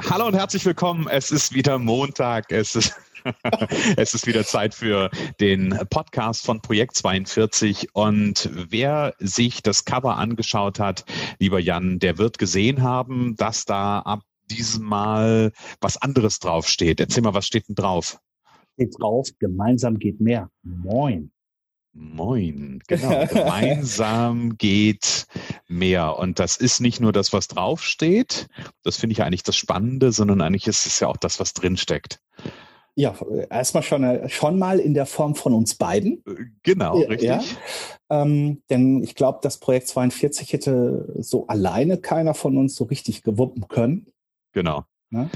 Hallo und herzlich willkommen. Es ist wieder Montag. Es ist es ist wieder Zeit für den Podcast von Projekt 42. Und wer sich das Cover angeschaut hat, lieber Jan, der wird gesehen haben, dass da ab diesem Mal was anderes draufsteht. Erzähl mal, was steht denn drauf? Steht drauf, gemeinsam geht mehr. Moin. Moin, genau. Gemeinsam geht mehr. Und das ist nicht nur das, was draufsteht. Das finde ich eigentlich das Spannende, sondern eigentlich ist es ja auch das, was drinsteckt. Ja, erstmal schon, schon mal in der Form von uns beiden. Äh, genau, richtig. Ja. Ähm, denn ich glaube, das Projekt 42 hätte so alleine keiner von uns so richtig gewuppen können. Genau. Ja? Ne?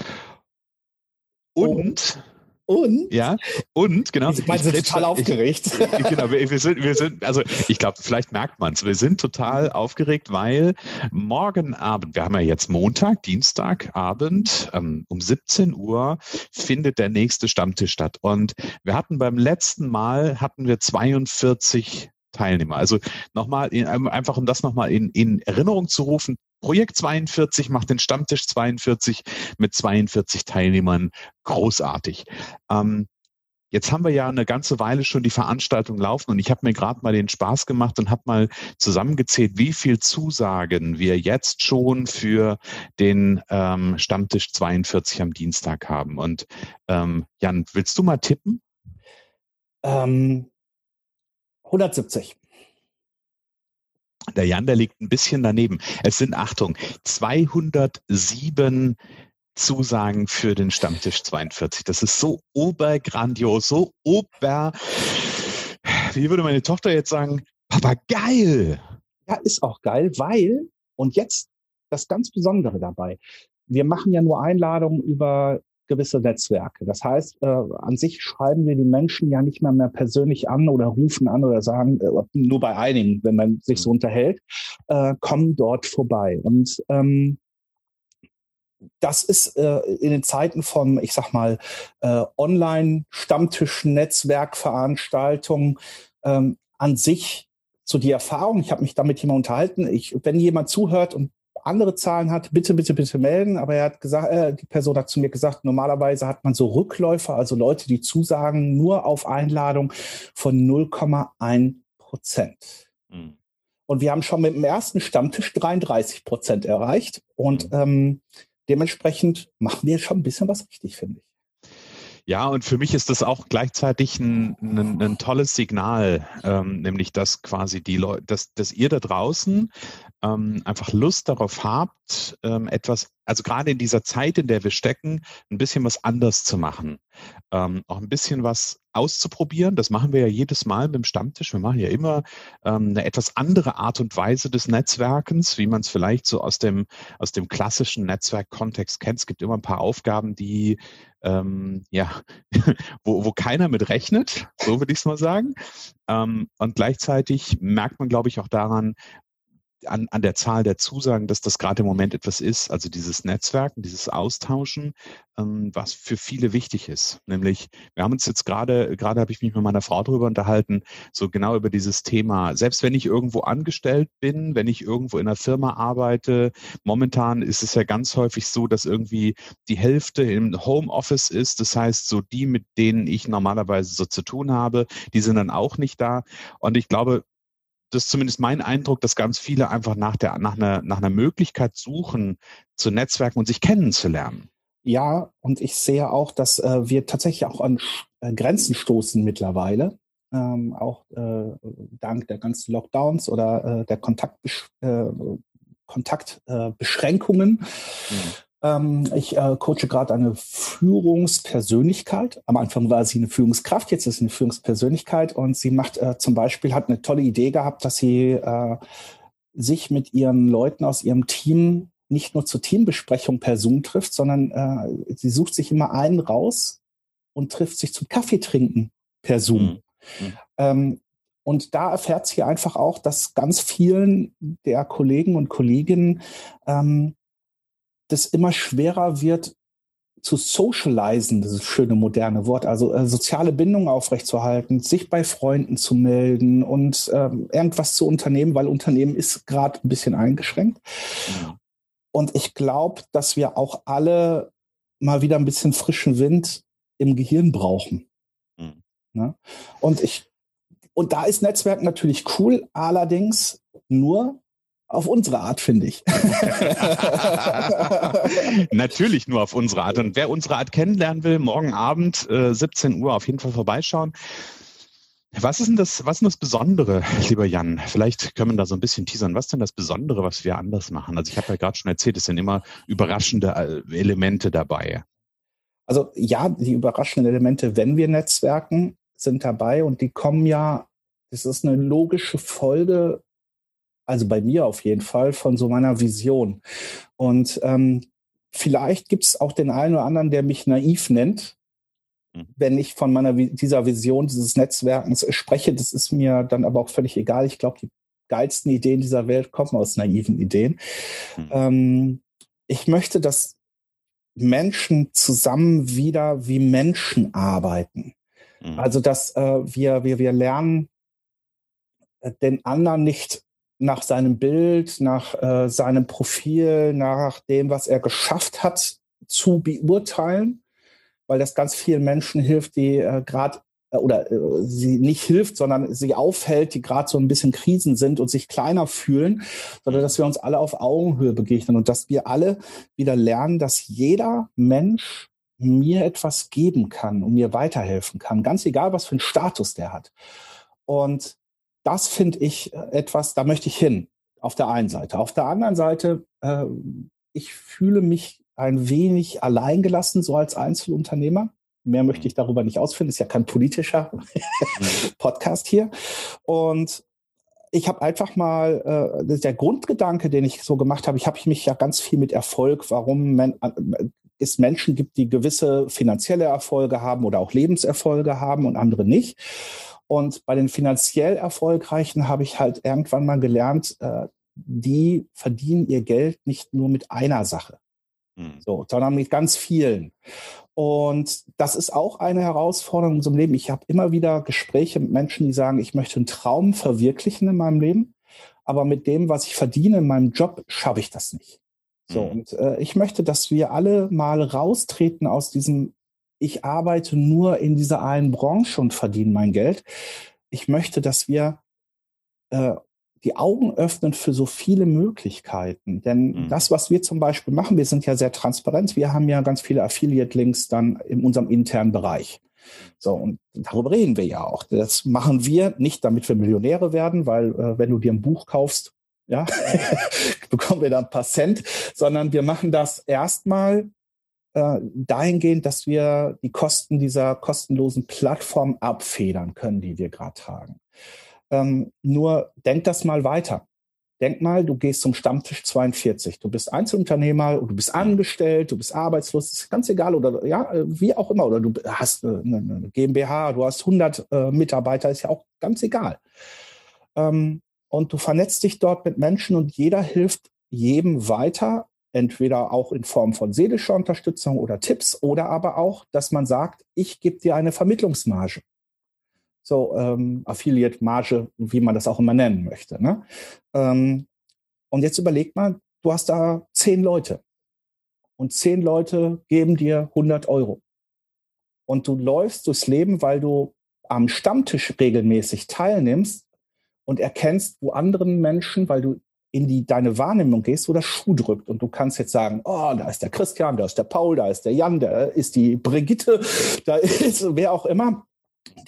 Und und? Ja, und, genau. Ich meine, sind total aufgeregt. Ich, genau, wir, wir, sind, wir sind, also ich glaube, vielleicht merkt man es, wir sind total aufgeregt, weil morgen Abend, wir haben ja jetzt Montag, Dienstagabend, ähm, um 17 Uhr findet der nächste Stammtisch statt. Und wir hatten beim letzten Mal, hatten wir 42 Teilnehmer. Also nochmal, einfach um das nochmal in, in Erinnerung zu rufen, Projekt 42 macht den Stammtisch 42 mit 42 Teilnehmern großartig. Ähm, Jetzt haben wir ja eine ganze Weile schon die Veranstaltung laufen und ich habe mir gerade mal den Spaß gemacht und habe mal zusammengezählt, wie viel Zusagen wir jetzt schon für den ähm, Stammtisch 42 am Dienstag haben. Und ähm, Jan, willst du mal tippen? Ähm, 170. Der Jan, der liegt ein bisschen daneben. Es sind, Achtung, 207 Zusagen für den Stammtisch 42. Das ist so obergrandios, so ober, wie würde meine Tochter jetzt sagen, Papa, geil. Ja, ist auch geil, weil, und jetzt das ganz Besondere dabei, wir machen ja nur Einladungen über gewisse Netzwerke. Das heißt, äh, an sich schreiben wir die Menschen ja nicht mehr mehr persönlich an oder rufen an oder sagen, äh, nur bei einigen, wenn man sich so mhm. unterhält, äh, kommen dort vorbei. Und ähm, das ist äh, in den Zeiten von, ich sag mal, äh, Online-Stammtisch, Netzwerkveranstaltungen ähm, an sich so die Erfahrung. Ich habe mich damit jemand unterhalten. Ich, wenn jemand zuhört und andere Zahlen hat, bitte, bitte, bitte melden. Aber er hat gesagt, äh, die Person hat zu mir gesagt, normalerweise hat man so Rückläufer, also Leute, die zusagen, nur auf Einladung von 0,1 Prozent. Mhm. Und wir haben schon mit dem ersten Stammtisch 33 Prozent erreicht. Und mhm. ähm, dementsprechend machen wir schon ein bisschen was richtig, finde ich. Ja, und für mich ist das auch gleichzeitig ein, ein, ein tolles Signal, ähm, nämlich dass quasi die Leute, dass, dass ihr da draußen ähm, einfach Lust darauf habt, ähm, etwas, also gerade in dieser Zeit, in der wir stecken, ein bisschen was anders zu machen. Ähm, auch ein bisschen was auszuprobieren. Das machen wir ja jedes Mal dem Stammtisch. Wir machen ja immer ähm, eine etwas andere Art und Weise des Netzwerkens, wie man es vielleicht so aus dem, aus dem klassischen Netzwerkkontext kennt. Es gibt immer ein paar Aufgaben, die ähm, ja, wo, wo keiner mit rechnet, so würde ich es mal sagen. Ähm, und gleichzeitig merkt man, glaube ich, auch daran, an, an der Zahl der Zusagen, dass das gerade im Moment etwas ist, also dieses Netzwerken, dieses Austauschen, ähm, was für viele wichtig ist. Nämlich, wir haben uns jetzt gerade, gerade habe ich mich mit meiner Frau darüber unterhalten, so genau über dieses Thema. Selbst wenn ich irgendwo angestellt bin, wenn ich irgendwo in einer Firma arbeite, momentan ist es ja ganz häufig so, dass irgendwie die Hälfte im Homeoffice ist. Das heißt, so die, mit denen ich normalerweise so zu tun habe, die sind dann auch nicht da. Und ich glaube, das ist zumindest mein Eindruck, dass ganz viele einfach nach, der, nach, einer, nach einer Möglichkeit suchen, zu netzwerken und sich kennenzulernen. Ja, und ich sehe auch, dass äh, wir tatsächlich auch an äh, Grenzen stoßen mittlerweile. Ähm, auch äh, dank der ganzen Lockdowns oder äh, der Kontaktbesch äh, Kontaktbeschränkungen. Mhm. Ähm, ich äh, coache gerade eine Führungspersönlichkeit. Am Anfang war sie eine Führungskraft, jetzt ist sie eine Führungspersönlichkeit und sie macht äh, zum Beispiel, hat eine tolle Idee gehabt, dass sie äh, sich mit ihren Leuten aus ihrem Team nicht nur zur Teambesprechung per Zoom trifft, sondern äh, sie sucht sich immer einen raus und trifft sich zum Kaffee trinken per Zoom. Mhm. Ähm, und da erfährt sie einfach auch, dass ganz vielen der Kollegen und Kolleginnen ähm, das immer schwerer wird, zu socialisen, dieses schöne moderne Wort, also äh, soziale Bindungen aufrechtzuerhalten, sich bei Freunden zu melden und äh, irgendwas zu unternehmen, weil Unternehmen ist gerade ein bisschen eingeschränkt. Mhm. Und ich glaube, dass wir auch alle mal wieder ein bisschen frischen Wind im Gehirn brauchen. Mhm. Ne? Und ich, und da ist Netzwerk natürlich cool, allerdings nur auf unsere Art, finde ich. Natürlich nur auf unsere Art. Und wer unsere Art kennenlernen will, morgen Abend, äh, 17 Uhr, auf jeden Fall vorbeischauen. Was ist denn das, was ist denn das Besondere, lieber Jan? Vielleicht können wir da so ein bisschen teasern. Was ist denn das Besondere, was wir anders machen? Also ich habe ja gerade schon erzählt, es sind immer überraschende äh, Elemente dabei. Also ja, die überraschenden Elemente, wenn wir netzwerken, sind dabei und die kommen ja, das ist eine logische Folge, also bei mir auf jeden Fall, von so meiner Vision. Und ähm, vielleicht gibt es auch den einen oder anderen, der mich naiv nennt, Mhm. wenn ich von meiner dieser Vision dieses Netzwerkens spreche, das ist mir dann aber auch völlig egal. Ich glaube, die geilsten Ideen dieser Welt kommen aus naiven Ideen. Mhm. Ähm, ich möchte, dass Menschen zusammen wieder wie Menschen arbeiten. Mhm. Also, dass äh, wir, wir, wir lernen, äh, den anderen nicht nach seinem Bild, nach äh, seinem Profil, nach dem, was er geschafft hat, zu beurteilen, weil das ganz vielen Menschen hilft, die äh, gerade äh, oder äh, sie nicht hilft, sondern sie aufhält, die gerade so ein bisschen Krisen sind und sich kleiner fühlen, sondern dass wir uns alle auf Augenhöhe begegnen und dass wir alle wieder lernen, dass jeder Mensch mir etwas geben kann und mir weiterhelfen kann, ganz egal, was für einen Status der hat. Und das finde ich äh, etwas, da möchte ich hin, auf der einen Seite. Auf der anderen Seite, äh, ich fühle mich ein wenig alleingelassen, so als Einzelunternehmer. Mehr möchte mhm. ich darüber nicht ausfinden. Ist ja kein politischer mhm. Podcast hier. Und ich habe einfach mal äh, der Grundgedanke, den ich so gemacht habe. Ich habe mich ja ganz viel mit Erfolg, warum man, äh, es Menschen gibt, die gewisse finanzielle Erfolge haben oder auch Lebenserfolge haben und andere nicht. Und bei den finanziell Erfolgreichen habe ich halt irgendwann mal gelernt, äh, die verdienen ihr Geld nicht nur mit einer Sache. Mhm. So, sondern mit ganz vielen. Und das ist auch eine Herausforderung in unserem Leben. Ich habe immer wieder Gespräche mit Menschen, die sagen, ich möchte einen Traum verwirklichen in meinem Leben, aber mit dem, was ich verdiene in meinem Job, schaffe ich das nicht. So, mhm. und äh, ich möchte, dass wir alle mal raustreten aus diesem, ich arbeite nur in dieser einen Branche und verdiene mein Geld. Ich möchte, dass wir äh, die Augen öffnen für so viele Möglichkeiten. Denn mhm. das, was wir zum Beispiel machen, wir sind ja sehr transparent. Wir haben ja ganz viele Affiliate-Links dann in unserem internen Bereich. So, und darüber reden wir ja auch. Das machen wir nicht, damit wir Millionäre werden, weil äh, wenn du dir ein Buch kaufst, ja, bekommen wir da ein paar Cent, sondern wir machen das erstmal äh, dahingehend, dass wir die Kosten dieser kostenlosen Plattform abfedern können, die wir gerade tragen. Ähm, nur denk das mal weiter. Denk mal, du gehst zum Stammtisch 42. Du bist Einzelunternehmer, du bist angestellt, du bist arbeitslos, ist ganz egal oder ja, wie auch immer. Oder du hast eine, eine GmbH, du hast 100 äh, Mitarbeiter, ist ja auch ganz egal. Ähm, und du vernetzt dich dort mit Menschen und jeder hilft jedem weiter, entweder auch in Form von seelischer Unterstützung oder Tipps oder aber auch, dass man sagt, ich gebe dir eine Vermittlungsmarge so ähm, Affiliate-Marge, wie man das auch immer nennen möchte. Ne? Ähm, und jetzt überleg mal, du hast da zehn Leute und zehn Leute geben dir 100 Euro. Und du läufst durchs Leben, weil du am Stammtisch regelmäßig teilnimmst und erkennst, wo anderen Menschen, weil du in die, deine Wahrnehmung gehst, wo das Schuh drückt. Und du kannst jetzt sagen, oh, da ist der Christian, da ist der Paul, da ist der Jan, da ist die Brigitte, da ist wer auch immer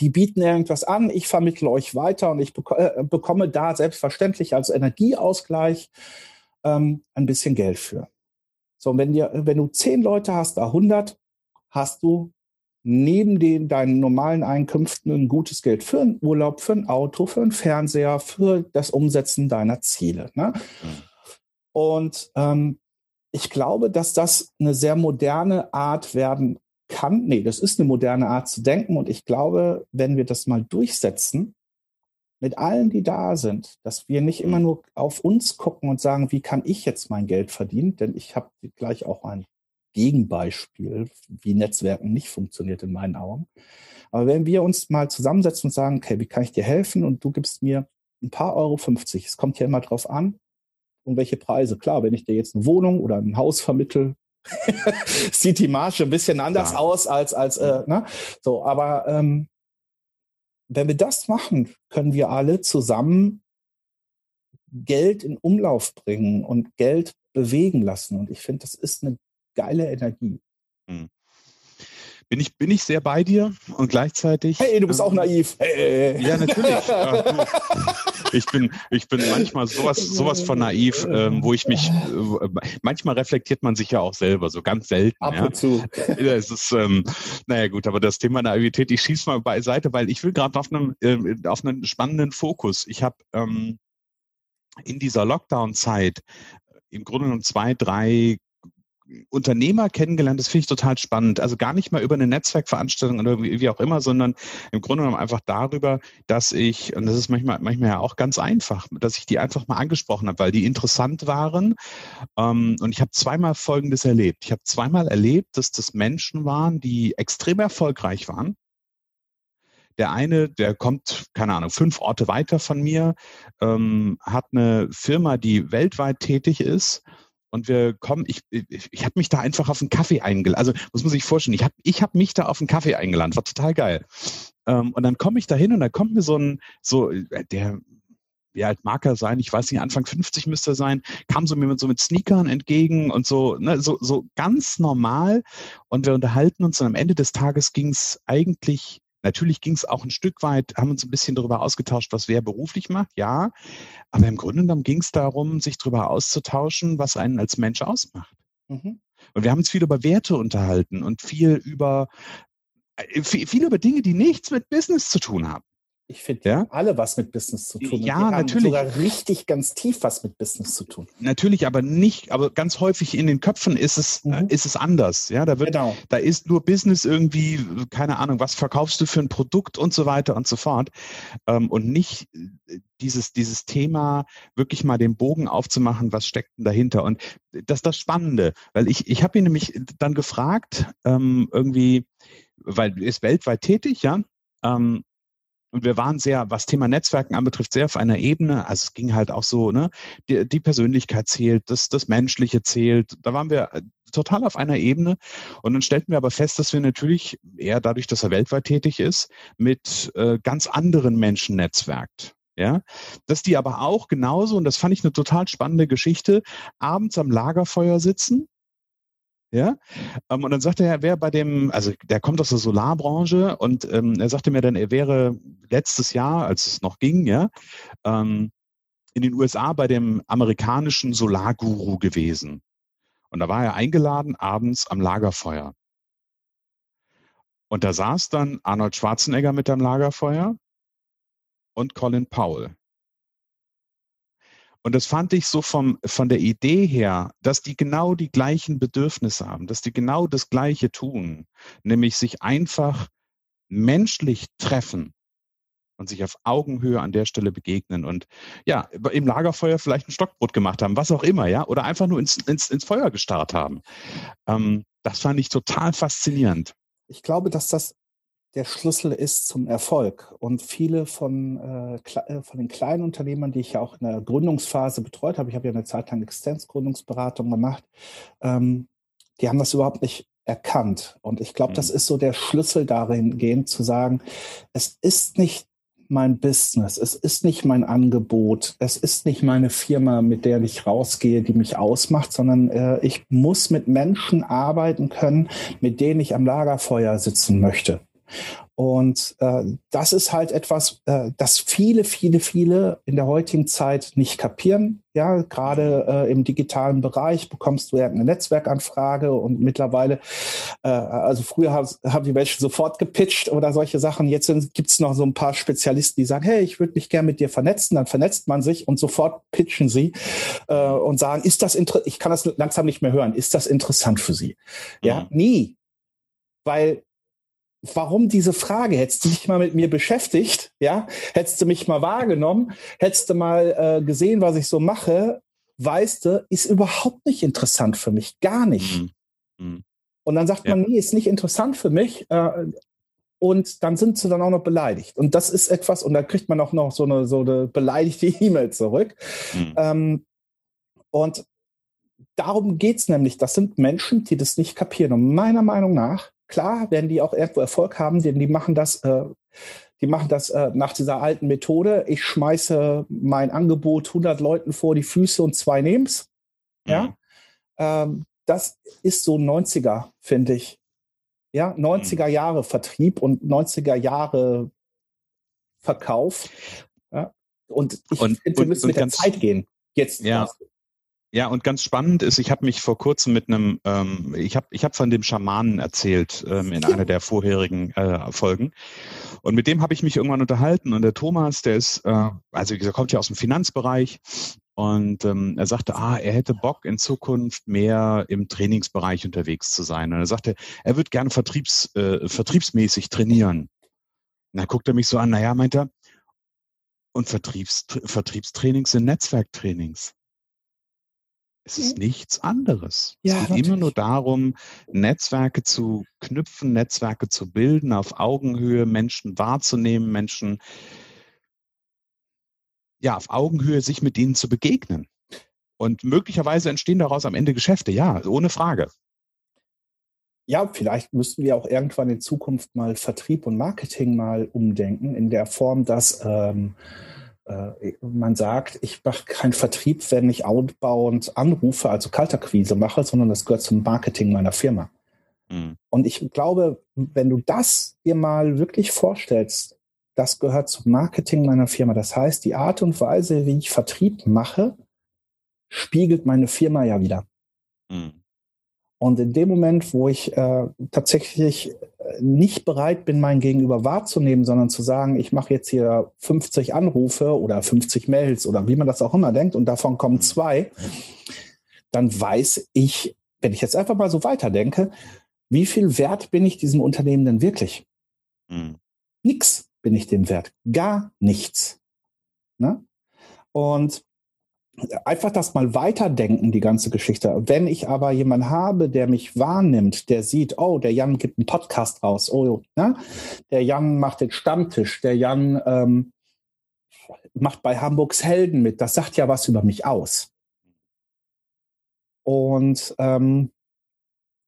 die bieten irgendwas an, ich vermittle euch weiter und ich äh, bekomme da selbstverständlich als Energieausgleich ähm, ein bisschen Geld für. So, wenn, dir, wenn du zehn Leute hast, da 100, hast du neben den, deinen normalen Einkünften ein gutes Geld für einen Urlaub, für ein Auto, für einen Fernseher, für das Umsetzen deiner Ziele. Ne? Mhm. Und ähm, ich glaube, dass das eine sehr moderne Art werden kann. Nee, das ist eine moderne Art zu denken. Und ich glaube, wenn wir das mal durchsetzen, mit allen, die da sind, dass wir nicht immer nur auf uns gucken und sagen, wie kann ich jetzt mein Geld verdienen? Denn ich habe gleich auch ein Gegenbeispiel, wie Netzwerken nicht funktioniert in meinen Augen. Aber wenn wir uns mal zusammensetzen und sagen, okay, wie kann ich dir helfen? Und du gibst mir ein paar Euro 50. Es kommt ja immer drauf an, um welche Preise. Klar, wenn ich dir jetzt eine Wohnung oder ein Haus vermittel, sieht die Marge ein bisschen anders ja. aus als, als, äh, ne? So, aber ähm, wenn wir das machen, können wir alle zusammen Geld in Umlauf bringen und Geld bewegen lassen. Und ich finde, das ist eine geile Energie. Hm bin ich, bin ich sehr bei dir und gleichzeitig. Hey, du bist ähm, auch naiv. Hey. Ja, natürlich. ich bin, ich bin manchmal sowas, sowas von naiv, ähm, wo ich mich, äh, manchmal reflektiert man sich ja auch selber, so ganz selten. Ab ja. und zu. Ja, es ist, ähm, naja gut, aber das Thema Naivität, ich schieße mal beiseite, weil ich will gerade auf einem, äh, auf einen spannenden Fokus. Ich habe ähm, in dieser Lockdown-Zeit im Grunde genommen zwei, drei Unternehmer kennengelernt, das finde ich total spannend. Also gar nicht mal über eine Netzwerkveranstaltung oder wie, auch immer, sondern im Grunde genommen einfach darüber, dass ich, und das ist manchmal, manchmal ja auch ganz einfach, dass ich die einfach mal angesprochen habe, weil die interessant waren. Ähm, und ich habe zweimal Folgendes erlebt. Ich habe zweimal erlebt, dass das Menschen waren, die extrem erfolgreich waren. Der eine, der kommt, keine Ahnung, fünf Orte weiter von mir, ähm, hat eine Firma, die weltweit tätig ist und wir kommen, ich, ich, ich habe mich da einfach auf einen Kaffee eingeladen. Also muss man sich vorstellen, ich habe ich hab mich da auf einen Kaffee eingeladen, war total geil. Ähm, und dann komme ich da hin und da kommt mir so ein, so, äh, der, wie alt mag er sein? Ich weiß nicht, Anfang 50 müsste er sein, kam so mir mit, so mit Sneakern entgegen und so, ne, so, so ganz normal. Und wir unterhalten uns und am Ende des Tages ging es eigentlich Natürlich ging es auch ein Stück weit, haben uns ein bisschen darüber ausgetauscht, was wer beruflich macht, ja. Aber im Grunde genommen ging es darum, sich darüber auszutauschen, was einen als Mensch ausmacht. Mhm. Und wir haben uns viel über Werte unterhalten und viel über äh, viel über Dinge, die nichts mit Business zu tun haben. Ich finde ja? alle was mit Business zu tun. Ja, natürlich. sogar richtig ganz tief was mit Business zu tun. Natürlich, aber nicht, aber ganz häufig in den Köpfen ist es, mhm. äh, ist es anders. Ja, da wird, genau. da ist nur Business irgendwie, keine Ahnung, was verkaufst du für ein Produkt und so weiter und so fort. Ähm, und nicht äh, dieses, dieses Thema wirklich mal den Bogen aufzumachen, was steckt denn dahinter? Und das ist das Spannende, weil ich, ich habe ihn nämlich dann gefragt, ähm, irgendwie, weil er ist weltweit tätig, ja, ähm, und wir waren sehr, was Thema Netzwerken anbetrifft, sehr auf einer Ebene. Also es ging halt auch so, ne, die, die Persönlichkeit zählt, das, das Menschliche zählt. Da waren wir äh, total auf einer Ebene. Und dann stellten wir aber fest, dass wir natürlich eher dadurch, dass er weltweit tätig ist, mit äh, ganz anderen Menschen netzwerkt. Ja, dass die aber auch genauso, und das fand ich eine total spannende Geschichte, abends am Lagerfeuer sitzen ja, ähm, und dann sagte er, er wäre bei dem, also der kommt aus der Solarbranche und ähm, er sagte mir dann, er wäre letztes Jahr, als es noch ging, ja, ähm, in den USA bei dem amerikanischen Solarguru gewesen. Und da war er eingeladen abends am Lagerfeuer. Und da saß dann Arnold Schwarzenegger mit am Lagerfeuer und Colin Powell. Und das fand ich so vom, von der Idee her, dass die genau die gleichen Bedürfnisse haben, dass die genau das Gleiche tun, nämlich sich einfach menschlich treffen und sich auf Augenhöhe an der Stelle begegnen und ja, im Lagerfeuer vielleicht ein Stockbrot gemacht haben, was auch immer, ja, oder einfach nur ins, ins, ins Feuer gestarrt haben. Ähm, das fand ich total faszinierend. Ich glaube, dass das der Schlüssel ist zum Erfolg. Und viele von, äh, äh, von den kleinen Unternehmern, die ich ja auch in der Gründungsphase betreut habe, ich habe ja eine Zeit lang Existenzgründungsberatung gemacht, ähm, die haben das überhaupt nicht erkannt. Und ich glaube, mhm. das ist so der Schlüssel darin gehen, zu sagen, es ist nicht mein Business, es ist nicht mein Angebot, es ist nicht meine Firma, mit der ich rausgehe, die mich ausmacht, sondern äh, ich muss mit Menschen arbeiten können, mit denen ich am Lagerfeuer sitzen möchte. Und äh, das ist halt etwas, äh, das viele, viele, viele in der heutigen Zeit nicht kapieren. Ja, gerade äh, im digitalen Bereich bekommst du ja eine Netzwerkanfrage und mittlerweile, äh, also früher haben die Menschen sofort gepitcht oder solche Sachen. Jetzt gibt es noch so ein paar Spezialisten, die sagen, hey, ich würde mich gerne mit dir vernetzen. Dann vernetzt man sich und sofort pitchen sie äh, und sagen, ist das interessant? Ich kann das langsam nicht mehr hören. Ist das interessant für Sie? Ja, mhm. nie. Weil warum diese Frage? Hättest du dich mal mit mir beschäftigt, ja? Hättest du mich mal wahrgenommen, hättest du mal äh, gesehen, was ich so mache, weißt du, ist überhaupt nicht interessant für mich, gar nicht. Mhm. Mhm. Und dann sagt ja. man, nee, ist nicht interessant für mich. Äh, und dann sind sie dann auch noch beleidigt. Und das ist etwas, und dann kriegt man auch noch so eine, so eine beleidigte E-Mail zurück. Mhm. Ähm, und darum geht es nämlich. Das sind Menschen, die das nicht kapieren. Und meiner Meinung nach Klar werden die auch irgendwo Erfolg haben, denn die machen das, äh, die machen das äh, nach dieser alten Methode. Ich schmeiße mein Angebot 100 Leuten vor die Füße und zwei nehmen's. Mhm. Ja, ähm, das ist so 90er, finde ich. Ja, 90er mhm. Jahre Vertrieb und 90er Jahre Verkauf. Ja? Und ich finde, wir müssen mit der Zeit gehen. Jetzt. Ja. Ja, und ganz spannend ist, ich habe mich vor kurzem mit einem, ähm, ich habe ich hab von dem Schamanen erzählt ähm, in einer der vorherigen äh, Folgen. Und mit dem habe ich mich irgendwann unterhalten. Und der Thomas, der ist, äh, also gesagt, kommt ja aus dem Finanzbereich. Und ähm, er sagte, ah, er hätte Bock in Zukunft mehr im Trainingsbereich unterwegs zu sein. Und er sagte, er würde gerne vertriebs, äh, vertriebsmäßig trainieren. Und dann guckt er mich so an, naja, meint er, und Vertriebs, Vertriebstrainings sind Netzwerktrainings. Es ist nichts anderes. Ja, es geht natürlich. immer nur darum, Netzwerke zu knüpfen, Netzwerke zu bilden, auf Augenhöhe Menschen wahrzunehmen, Menschen ja, auf Augenhöhe sich mit ihnen zu begegnen. Und möglicherweise entstehen daraus am Ende Geschäfte, ja, ohne Frage. Ja, vielleicht müssten wir auch irgendwann in Zukunft mal Vertrieb und Marketing mal umdenken, in der Form, dass ähm, äh, man sagt, ich mache keinen Vertrieb, wenn ich outbound Anrufe, also Kalterquise mache, sondern das gehört zum Marketing meiner Firma. Mhm. Und ich glaube, wenn du das dir mal wirklich vorstellst, das gehört zum Marketing meiner Firma. Das heißt, die Art und Weise, wie ich Vertrieb mache, spiegelt meine Firma ja wieder. Mhm. Und in dem Moment, wo ich äh, tatsächlich nicht bereit bin, mein Gegenüber wahrzunehmen, sondern zu sagen, ich mache jetzt hier 50 Anrufe oder 50 Mails oder wie man das auch immer denkt und davon kommen zwei, dann weiß ich, wenn ich jetzt einfach mal so weiterdenke, wie viel wert bin ich diesem Unternehmen denn wirklich? Mhm. Nix bin ich dem wert. Gar nichts. Ne? Und einfach das mal weiterdenken, die ganze Geschichte. Wenn ich aber jemanden habe, der mich wahrnimmt, der sieht, oh, der Jan gibt einen Podcast raus, oh, ne? der Jan macht den Stammtisch, der Jan ähm, macht bei Hamburgs Helden mit, das sagt ja was über mich aus. Und ähm,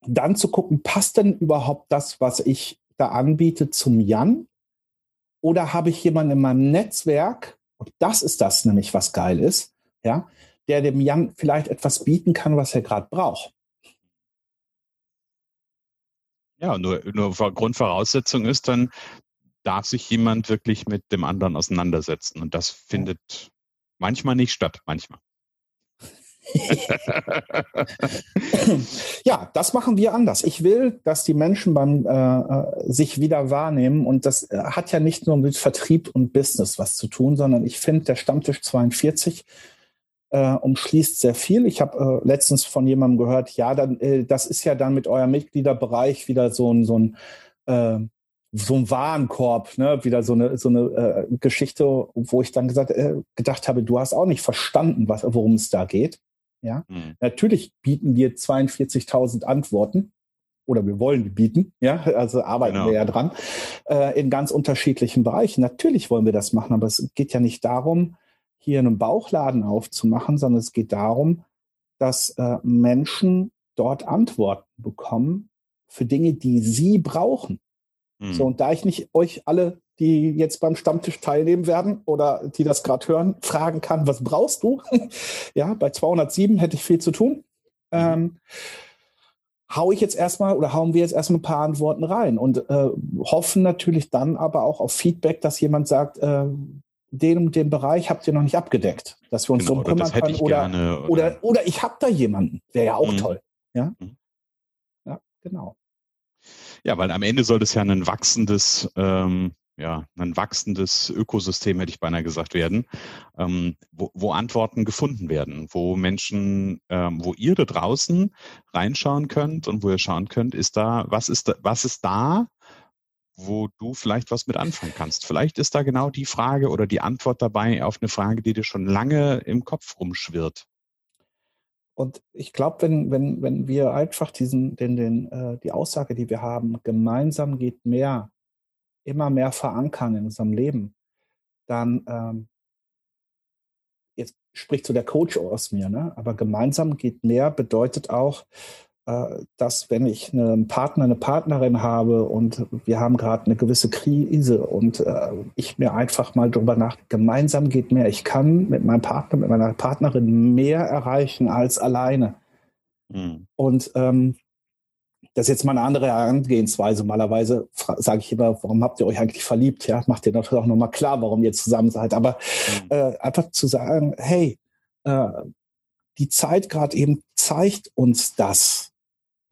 dann zu gucken, passt denn überhaupt das, was ich da anbiete, zum Jan? Oder habe ich jemanden in meinem Netzwerk, und das ist das nämlich, was geil ist, ja, der dem Jan vielleicht etwas bieten kann, was er gerade braucht. Ja, nur, nur Grundvoraussetzung ist dann, darf sich jemand wirklich mit dem anderen auseinandersetzen. Und das findet manchmal nicht statt, manchmal. ja, das machen wir anders. Ich will, dass die Menschen beim äh, äh sich wieder wahrnehmen und das äh, hat ja nicht nur mit Vertrieb und Business was zu tun, sondern ich finde, der Stammtisch 42 äh, umschließt sehr viel. Ich habe äh, letztens von jemandem gehört, ja, dann, äh, das ist ja dann mit eurem Mitgliederbereich wieder so ein, so ein, äh, so ein Warenkorb, ne? wieder so eine, so eine äh, Geschichte, wo ich dann gesagt, äh, gedacht habe, du hast auch nicht verstanden, was, worum es da geht. Ja, mhm. natürlich bieten wir 42.000 Antworten oder wir wollen die bieten, ja, also arbeiten genau. wir ja dran, in ganz unterschiedlichen Bereichen. Natürlich wollen wir das machen, aber es geht ja nicht darum, hier einen Bauchladen aufzumachen, sondern es geht darum, dass äh, Menschen dort Antworten bekommen für Dinge, die sie brauchen. Mhm. So, und da ich nicht euch alle, die jetzt beim Stammtisch teilnehmen werden oder die das gerade hören, fragen kann, was brauchst du? ja, bei 207 hätte ich viel zu tun. Mhm. Ähm, hau ich jetzt erstmal oder hauen wir jetzt erstmal ein paar Antworten rein und äh, hoffen natürlich dann aber auch auf Feedback, dass jemand sagt, äh, den den Bereich habt ihr noch nicht abgedeckt, dass wir uns genau, drum kümmern können. Oder, gerne, oder, oder, oder, ich habe da jemanden, wäre ja auch mhm. toll. Ja? Mhm. ja, genau. Ja, weil am Ende soll das ja ein wachsendes ähm, ja, ein wachsendes Ökosystem, hätte ich beinahe gesagt, werden, ähm, wo, wo, Antworten gefunden werden, wo Menschen, ähm, wo ihr da draußen reinschauen könnt und wo ihr schauen könnt, ist da, was ist da, was ist da, wo du vielleicht was mit anfangen kannst. Vielleicht ist da genau die Frage oder die Antwort dabei auf eine Frage, die dir schon lange im Kopf rumschwirrt. Und ich glaube, wenn, wenn, wenn wir einfach diesen, den, den, äh, die Aussage, die wir haben, gemeinsam geht mehr, immer mehr verankern in unserem Leben, dann ähm, jetzt spricht so der Coach aus mir, ne? aber gemeinsam geht mehr bedeutet auch, dass wenn ich einen Partner, eine Partnerin habe und wir haben gerade eine gewisse Krise und äh, ich mir einfach mal darüber nachdenke, gemeinsam geht mehr. Ich kann mit meinem Partner, mit meiner Partnerin mehr erreichen als alleine. Mhm. Und ähm, das ist jetzt mal eine andere Herangehensweise. Malerweise sage ich immer, warum habt ihr euch eigentlich verliebt? Ja, macht ihr natürlich auch nochmal klar, warum ihr zusammen seid. Aber mhm. äh, einfach zu sagen, hey, äh, die Zeit gerade eben zeigt uns das.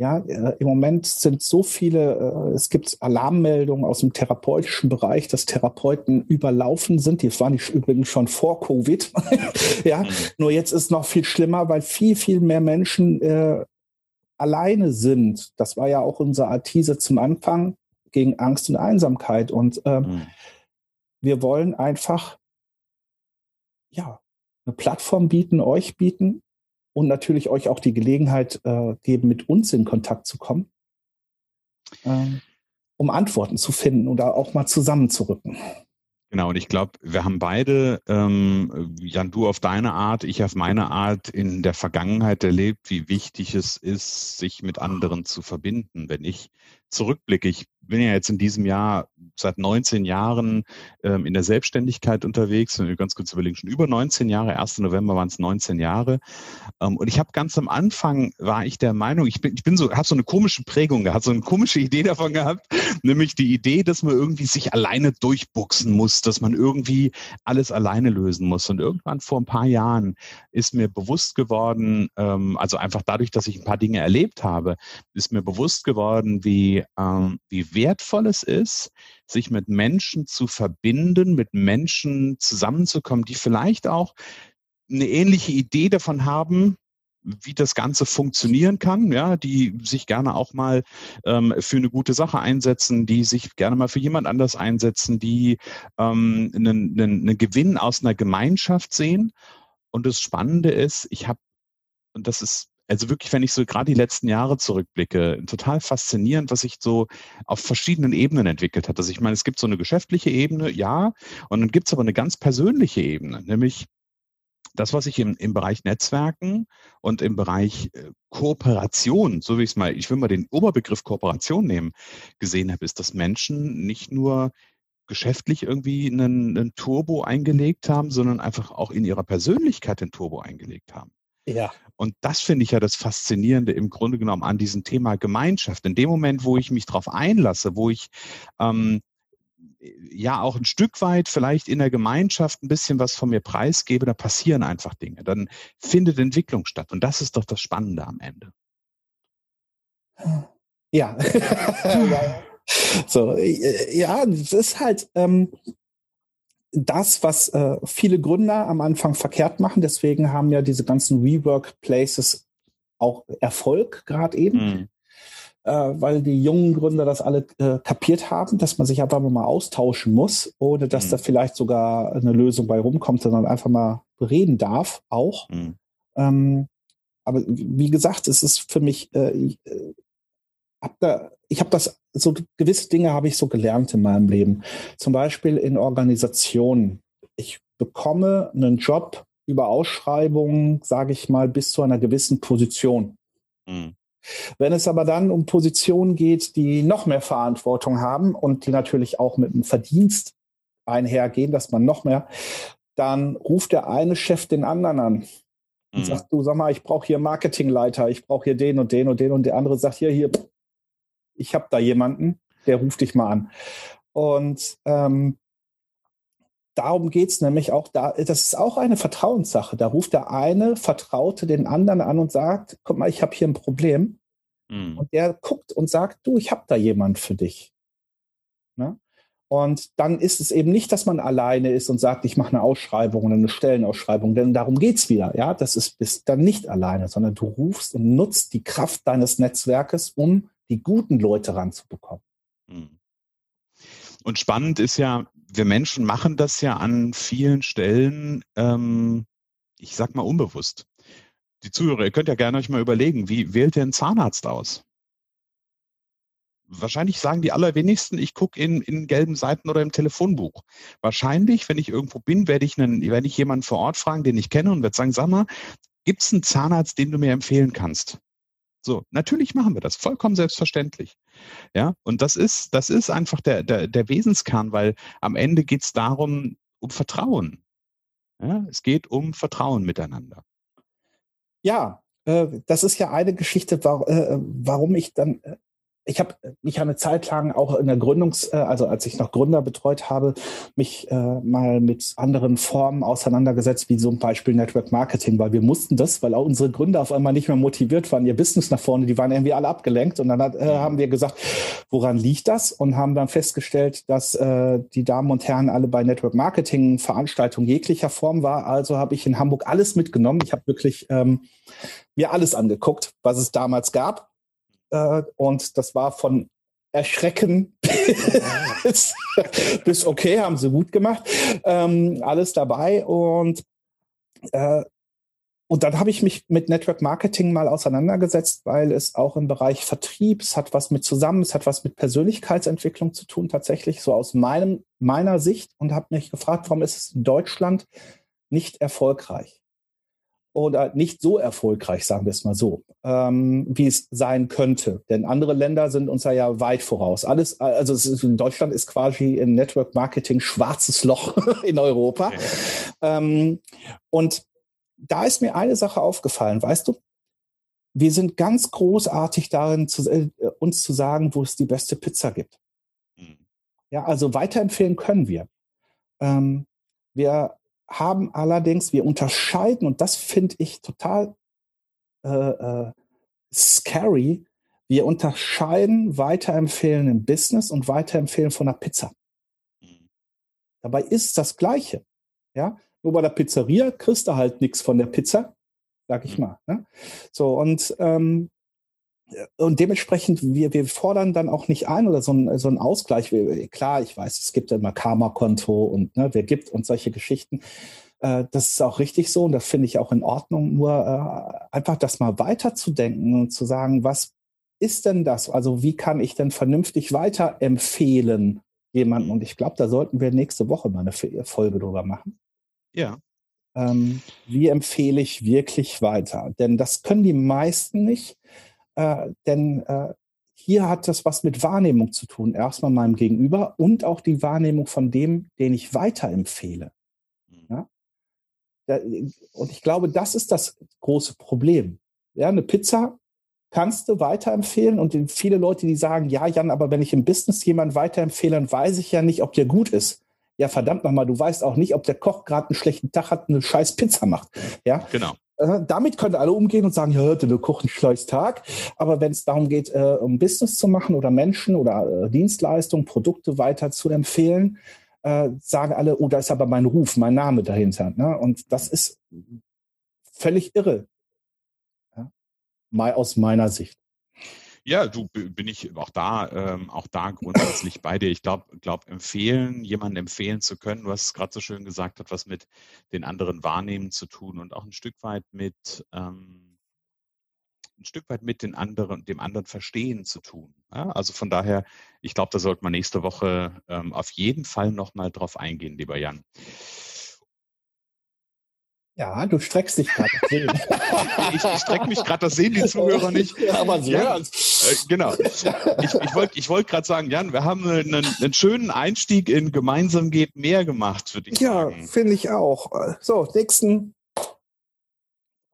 Ja, äh, im Moment sind so viele, äh, es gibt Alarmmeldungen aus dem therapeutischen Bereich, dass Therapeuten überlaufen sind. Die waren nicht übrigens schon vor Covid. ja, mhm. nur jetzt ist noch viel schlimmer, weil viel, viel mehr Menschen äh, alleine sind. Das war ja auch unser Artise zum Anfang gegen Angst und Einsamkeit. Und ähm, mhm. wir wollen einfach ja eine Plattform bieten, euch bieten und natürlich euch auch die Gelegenheit äh, geben, mit uns in Kontakt zu kommen, ähm, um Antworten zu finden oder auch mal zusammenzurücken. Genau, und ich glaube, wir haben beide, ähm, Jan, du auf deine Art, ich auf meine Art, in der Vergangenheit erlebt, wie wichtig es ist, sich mit anderen zu verbinden. Wenn ich zurückblicke, ich bin ja jetzt in diesem Jahr seit 19 Jahren ähm, in der Selbstständigkeit unterwegs und ganz kurz überlegen, schon über 19 Jahre, 1. November waren es 19 Jahre. Ähm, und ich habe ganz am Anfang, war ich der Meinung, ich bin, ich bin so, habe so eine komische Prägung gehabt, so eine komische Idee davon gehabt, nämlich die Idee, dass man irgendwie sich alleine durchbuchsen muss, dass man irgendwie alles alleine lösen muss. Und irgendwann vor ein paar Jahren ist mir bewusst geworden, ähm, also einfach dadurch, dass ich ein paar Dinge erlebt habe, ist mir bewusst geworden, wie, ähm, wie wertvoll es ist, sich mit Menschen zu verbinden, mit Menschen zusammenzukommen, die vielleicht auch eine ähnliche Idee davon haben, wie das Ganze funktionieren kann, ja, die sich gerne auch mal ähm, für eine gute Sache einsetzen, die sich gerne mal für jemand anders einsetzen, die ähm, einen, einen, einen Gewinn aus einer Gemeinschaft sehen. Und das Spannende ist, ich habe, und das ist also wirklich, wenn ich so gerade die letzten Jahre zurückblicke, total faszinierend, was sich so auf verschiedenen Ebenen entwickelt hat. Also ich meine, es gibt so eine geschäftliche Ebene, ja, und dann gibt es aber eine ganz persönliche Ebene, nämlich das, was ich im, im Bereich Netzwerken und im Bereich äh, Kooperation, so wie ich es mal, ich will mal den Oberbegriff Kooperation nehmen, gesehen habe, ist, dass Menschen nicht nur geschäftlich irgendwie einen, einen Turbo eingelegt haben, sondern einfach auch in ihrer Persönlichkeit den Turbo eingelegt haben. Ja. Und das finde ich ja das Faszinierende im Grunde genommen an diesem Thema Gemeinschaft. In dem Moment, wo ich mich darauf einlasse, wo ich ähm, ja auch ein Stück weit vielleicht in der Gemeinschaft ein bisschen was von mir preisgebe, da passieren einfach Dinge. Dann findet Entwicklung statt. Und das ist doch das Spannende am Ende. Ja. so, äh, ja, das ist halt, ähm, das, was äh, viele Gründer am Anfang verkehrt machen. Deswegen haben ja diese ganzen Rework-Places auch Erfolg gerade eben. Mhm. Äh, weil die jungen Gründer das alle äh, kapiert haben, dass man sich einfach mal austauschen muss, ohne dass mhm. da vielleicht sogar eine Lösung bei rumkommt, sondern einfach mal reden darf auch. Mhm. Ähm, aber wie gesagt, es ist für mich, äh, ich, äh, hab da, ich habe das so gewisse Dinge habe ich so gelernt in meinem Leben. Zum Beispiel in Organisationen. Ich bekomme einen Job über Ausschreibungen, sage ich mal, bis zu einer gewissen Position. Mhm. Wenn es aber dann um Positionen geht, die noch mehr Verantwortung haben und die natürlich auch mit einem Verdienst einhergehen, dass man noch mehr, dann ruft der eine Chef den anderen an. und mhm. sagt, du sag mal, ich brauche hier Marketingleiter, ich brauche hier den und den und den und der andere sagt, hier, hier, ich habe da jemanden, der ruft dich mal an. Und ähm, darum geht's nämlich auch da, das ist auch eine Vertrauenssache. Da ruft der eine Vertraute den anderen an und sagt, guck mal, ich habe hier ein Problem. Mhm. Und der guckt und sagt, du, ich habe da jemand für dich. Ne? Und dann ist es eben nicht, dass man alleine ist und sagt, ich mache eine Ausschreibung oder eine Stellenausschreibung, denn darum geht's wieder. Ja, das ist bist dann nicht alleine, sondern du rufst und nutzt die Kraft deines Netzwerkes, um die guten Leute ranzubekommen. Hm. Und spannend ist ja, wir Menschen machen das ja an vielen Stellen, ähm, ich sag mal unbewusst. Die Zuhörer, ihr könnt ja gerne euch mal überlegen, wie wählt ihr einen Zahnarzt aus? wahrscheinlich sagen die allerwenigsten, ich gucke in, in gelben Seiten oder im Telefonbuch. Wahrscheinlich, wenn ich irgendwo bin, werde ich, einen, werde ich jemanden vor Ort fragen, den ich kenne und werde sagen, sag mal, gibt es einen Zahnarzt, den du mir empfehlen kannst? So, natürlich machen wir das, vollkommen selbstverständlich. Ja, und das ist, das ist einfach der, der, der Wesenskern, weil am Ende geht es darum, um Vertrauen. Ja, es geht um Vertrauen miteinander. Ja, äh, das ist ja eine Geschichte, äh, warum ich dann äh, ich habe mich eine Zeit lang auch in der Gründungs-, äh, also als ich noch Gründer betreut habe, mich äh, mal mit anderen Formen auseinandergesetzt, wie zum Beispiel Network Marketing, weil wir mussten das, weil auch unsere Gründer auf einmal nicht mehr motiviert waren, ihr Business nach vorne, die waren irgendwie alle abgelenkt. Und dann hat, äh, haben wir gesagt, woran liegt das? Und haben dann festgestellt, dass äh, die Damen und Herren alle bei Network Marketing Veranstaltungen jeglicher Form war. Also habe ich in Hamburg alles mitgenommen. Ich habe wirklich ähm, mir alles angeguckt, was es damals gab äh, und das war von Erschrecken bis, bis okay, haben sie gut gemacht. Ähm, alles dabei. Und, äh, und dann habe ich mich mit Network Marketing mal auseinandergesetzt, weil es auch im Bereich Vertrieb, es hat was mit zusammen, es hat was mit Persönlichkeitsentwicklung zu tun, tatsächlich so aus meinem, meiner Sicht und habe mich gefragt, warum ist es in Deutschland nicht erfolgreich? Oder nicht so erfolgreich, sagen wir es mal so, ähm, wie es sein könnte. Denn andere Länder sind uns ja weit voraus. Alles, also ist, in Deutschland ist quasi im Network Marketing schwarzes Loch in Europa. Ähm, und da ist mir eine Sache aufgefallen, weißt du? Wir sind ganz großartig darin, zu, äh, uns zu sagen, wo es die beste Pizza gibt. Mhm. Ja, also weiterempfehlen können wir. Ähm, wir haben allerdings, wir unterscheiden, und das finde ich total äh, äh, scary, wir unterscheiden weiterempfehlen im Business und weiterempfehlen von der Pizza. Mhm. Dabei ist das Gleiche. Ja? Nur bei der Pizzeria kriegst du halt nichts von der Pizza, sag ich mhm. mal. Ne? So, und ähm, und dementsprechend, wir, wir fordern dann auch nicht ein oder so ein, so ein Ausgleich. Klar, ich weiß, es gibt immer Karma-Konto und ne, wer gibt und solche Geschichten. Äh, das ist auch richtig so und das finde ich auch in Ordnung. Nur äh, einfach das mal weiterzudenken und zu sagen, was ist denn das? Also wie kann ich denn vernünftig weiterempfehlen jemanden? Und ich glaube, da sollten wir nächste Woche mal eine Folge drüber machen. Ja. Ähm, wie empfehle ich wirklich weiter? Denn das können die meisten nicht. Äh, denn äh, hier hat das was mit Wahrnehmung zu tun. Erstmal meinem Gegenüber und auch die Wahrnehmung von dem, den ich weiterempfehle. Mhm. Ja? Und ich glaube, das ist das große Problem. Ja, eine Pizza kannst du weiterempfehlen und viele Leute, die sagen, ja, Jan, aber wenn ich im Business jemanden weiterempfehle, dann weiß ich ja nicht, ob der gut ist. Ja, verdammt nochmal, du weißt auch nicht, ob der Koch gerade einen schlechten Tag hat, eine scheiß Pizza macht. Ja, genau. Äh, damit können alle umgehen und sagen, ja, der Koch ein scheiß Tag. Aber wenn es darum geht, äh, um Business zu machen oder Menschen oder äh, Dienstleistungen, Produkte weiter zu empfehlen, äh, sagen alle, oh, da ist aber mein Ruf, mein Name dahinter. Ne? Und das ist völlig irre. Ja? Mal aus meiner Sicht. Ja, du bin ich auch da, ähm, auch da grundsätzlich bei dir. Ich glaube, glaub, empfehlen, jemanden empfehlen zu können, es gerade so schön gesagt, hat was mit den anderen wahrnehmen zu tun und auch ein Stück weit mit ähm, ein Stück weit mit den anderen, dem anderen verstehen zu tun. Ja? Also von daher, ich glaube, da sollte man nächste Woche ähm, auf jeden Fall nochmal drauf eingehen, lieber Jan. Ja, du streckst dich gerade. ich, ich strecke mich gerade, das sehen die Zuhörer nicht. Ja, aber sie ja, äh, Genau. Ich, ich wollte ich wollt gerade sagen, Jan, wir haben einen, einen, schönen Einstieg in Gemeinsam geht mehr gemacht, würde ich ja, sagen. Ja, finde ich auch. So, nächsten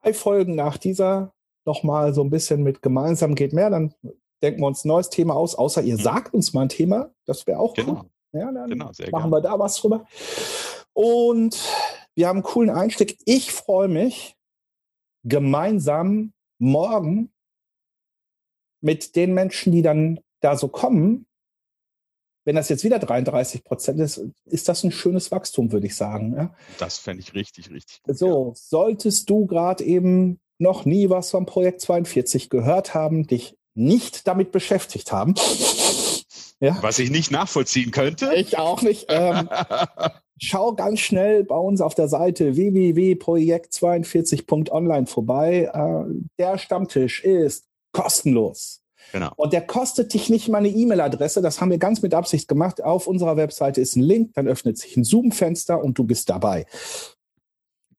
drei Folgen nach dieser nochmal so ein bisschen mit gemeinsam geht mehr, dann denken wir uns ein neues Thema aus, außer ihr mhm. sagt uns mal ein Thema, das wäre auch genau. cool. Ja, dann genau, machen gerne. wir da was drüber. Und wir haben einen coolen Einstieg. Ich freue mich, gemeinsam morgen mit den Menschen, die dann da so kommen, wenn das jetzt wieder 33 Prozent ist, ist das ein schönes Wachstum, würde ich sagen. Ja? Das fände ich richtig, richtig gut. So, ja. solltest du gerade eben noch nie was vom Projekt 42 gehört haben, dich nicht damit beschäftigt haben. ja? Was ich nicht nachvollziehen könnte. Ich auch nicht. Ähm, schau ganz schnell bei uns auf der Seite www.projekt42.online vorbei. Äh, der Stammtisch ist kostenlos. Genau. Und der kostet dich nicht mal eine E-Mail-Adresse. Das haben wir ganz mit Absicht gemacht. Auf unserer Webseite ist ein Link, dann öffnet sich ein Zoom-Fenster und du bist dabei.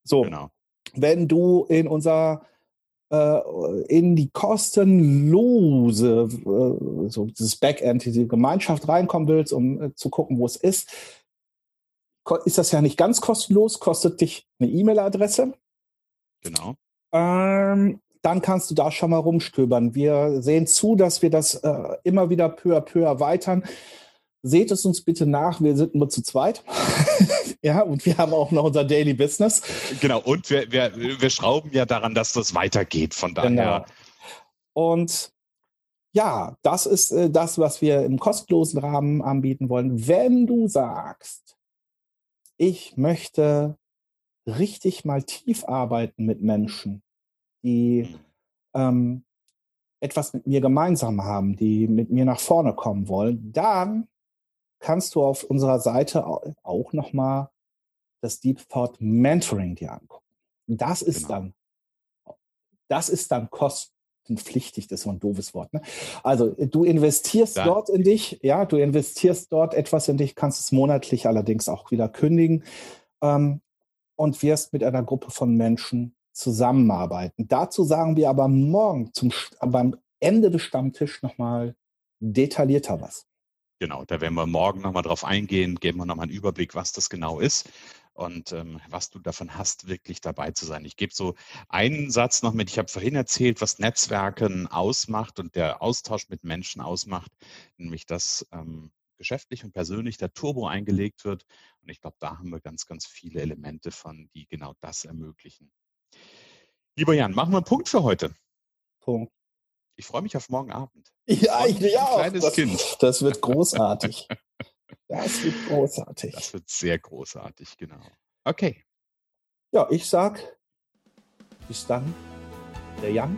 So, genau. wenn du in unser äh, in die kostenlose, äh, so dieses Backend, diese Gemeinschaft reinkommen willst, um äh, zu gucken, wo es ist, ist das ja nicht ganz kostenlos, kostet dich eine E-Mail-Adresse. Genau. Ähm, dann kannst du da schon mal rumstöbern. Wir sehen zu, dass wir das äh, immer wieder peu à peu erweitern. Seht es uns bitte nach, wir sind nur zu zweit. ja, und wir haben auch noch unser Daily Business. Genau, und wir, wir, wir schrauben ja daran, dass das weitergeht. Von daher. Genau. Und ja, das ist äh, das, was wir im kostenlosen Rahmen anbieten wollen. Wenn du sagst, ich möchte richtig mal tief arbeiten mit Menschen, die mhm. ähm, etwas mit mir gemeinsam haben, die mit mir nach vorne kommen wollen, dann kannst du auf unserer Seite auch nochmal das Deep Thought Mentoring dir angucken. Das ist genau. dann, das ist dann kostenpflichtig, das ist so ein doofes Wort. Ne? Also du investierst ja. dort in dich, ja, du investierst dort etwas in dich, kannst es monatlich allerdings auch wieder kündigen ähm, und wirst mit einer Gruppe von Menschen zusammenarbeiten. Dazu sagen wir aber morgen zum, beim Ende des Stammtisch nochmal detaillierter was. Genau, da werden wir morgen nochmal drauf eingehen, geben wir nochmal einen Überblick, was das genau ist und ähm, was du davon hast, wirklich dabei zu sein. Ich gebe so einen Satz noch mit. Ich habe vorhin erzählt, was Netzwerken ausmacht und der Austausch mit Menschen ausmacht, nämlich dass ähm, geschäftlich und persönlich der Turbo eingelegt wird. Und ich glaube, da haben wir ganz, ganz viele Elemente von, die genau das ermöglichen. Lieber Jan, machen wir einen Punkt für heute. Punkt. Ich freue mich auf morgen Abend. Ja, ich mich auch. Kleines das, Kind. Das wird großartig. Das wird großartig. Das wird sehr großartig, genau. Okay. Ja, ich sag bis dann, der Jan.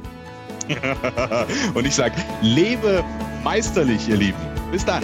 Und ich sag, lebe meisterlich, ihr Lieben. Bis dann.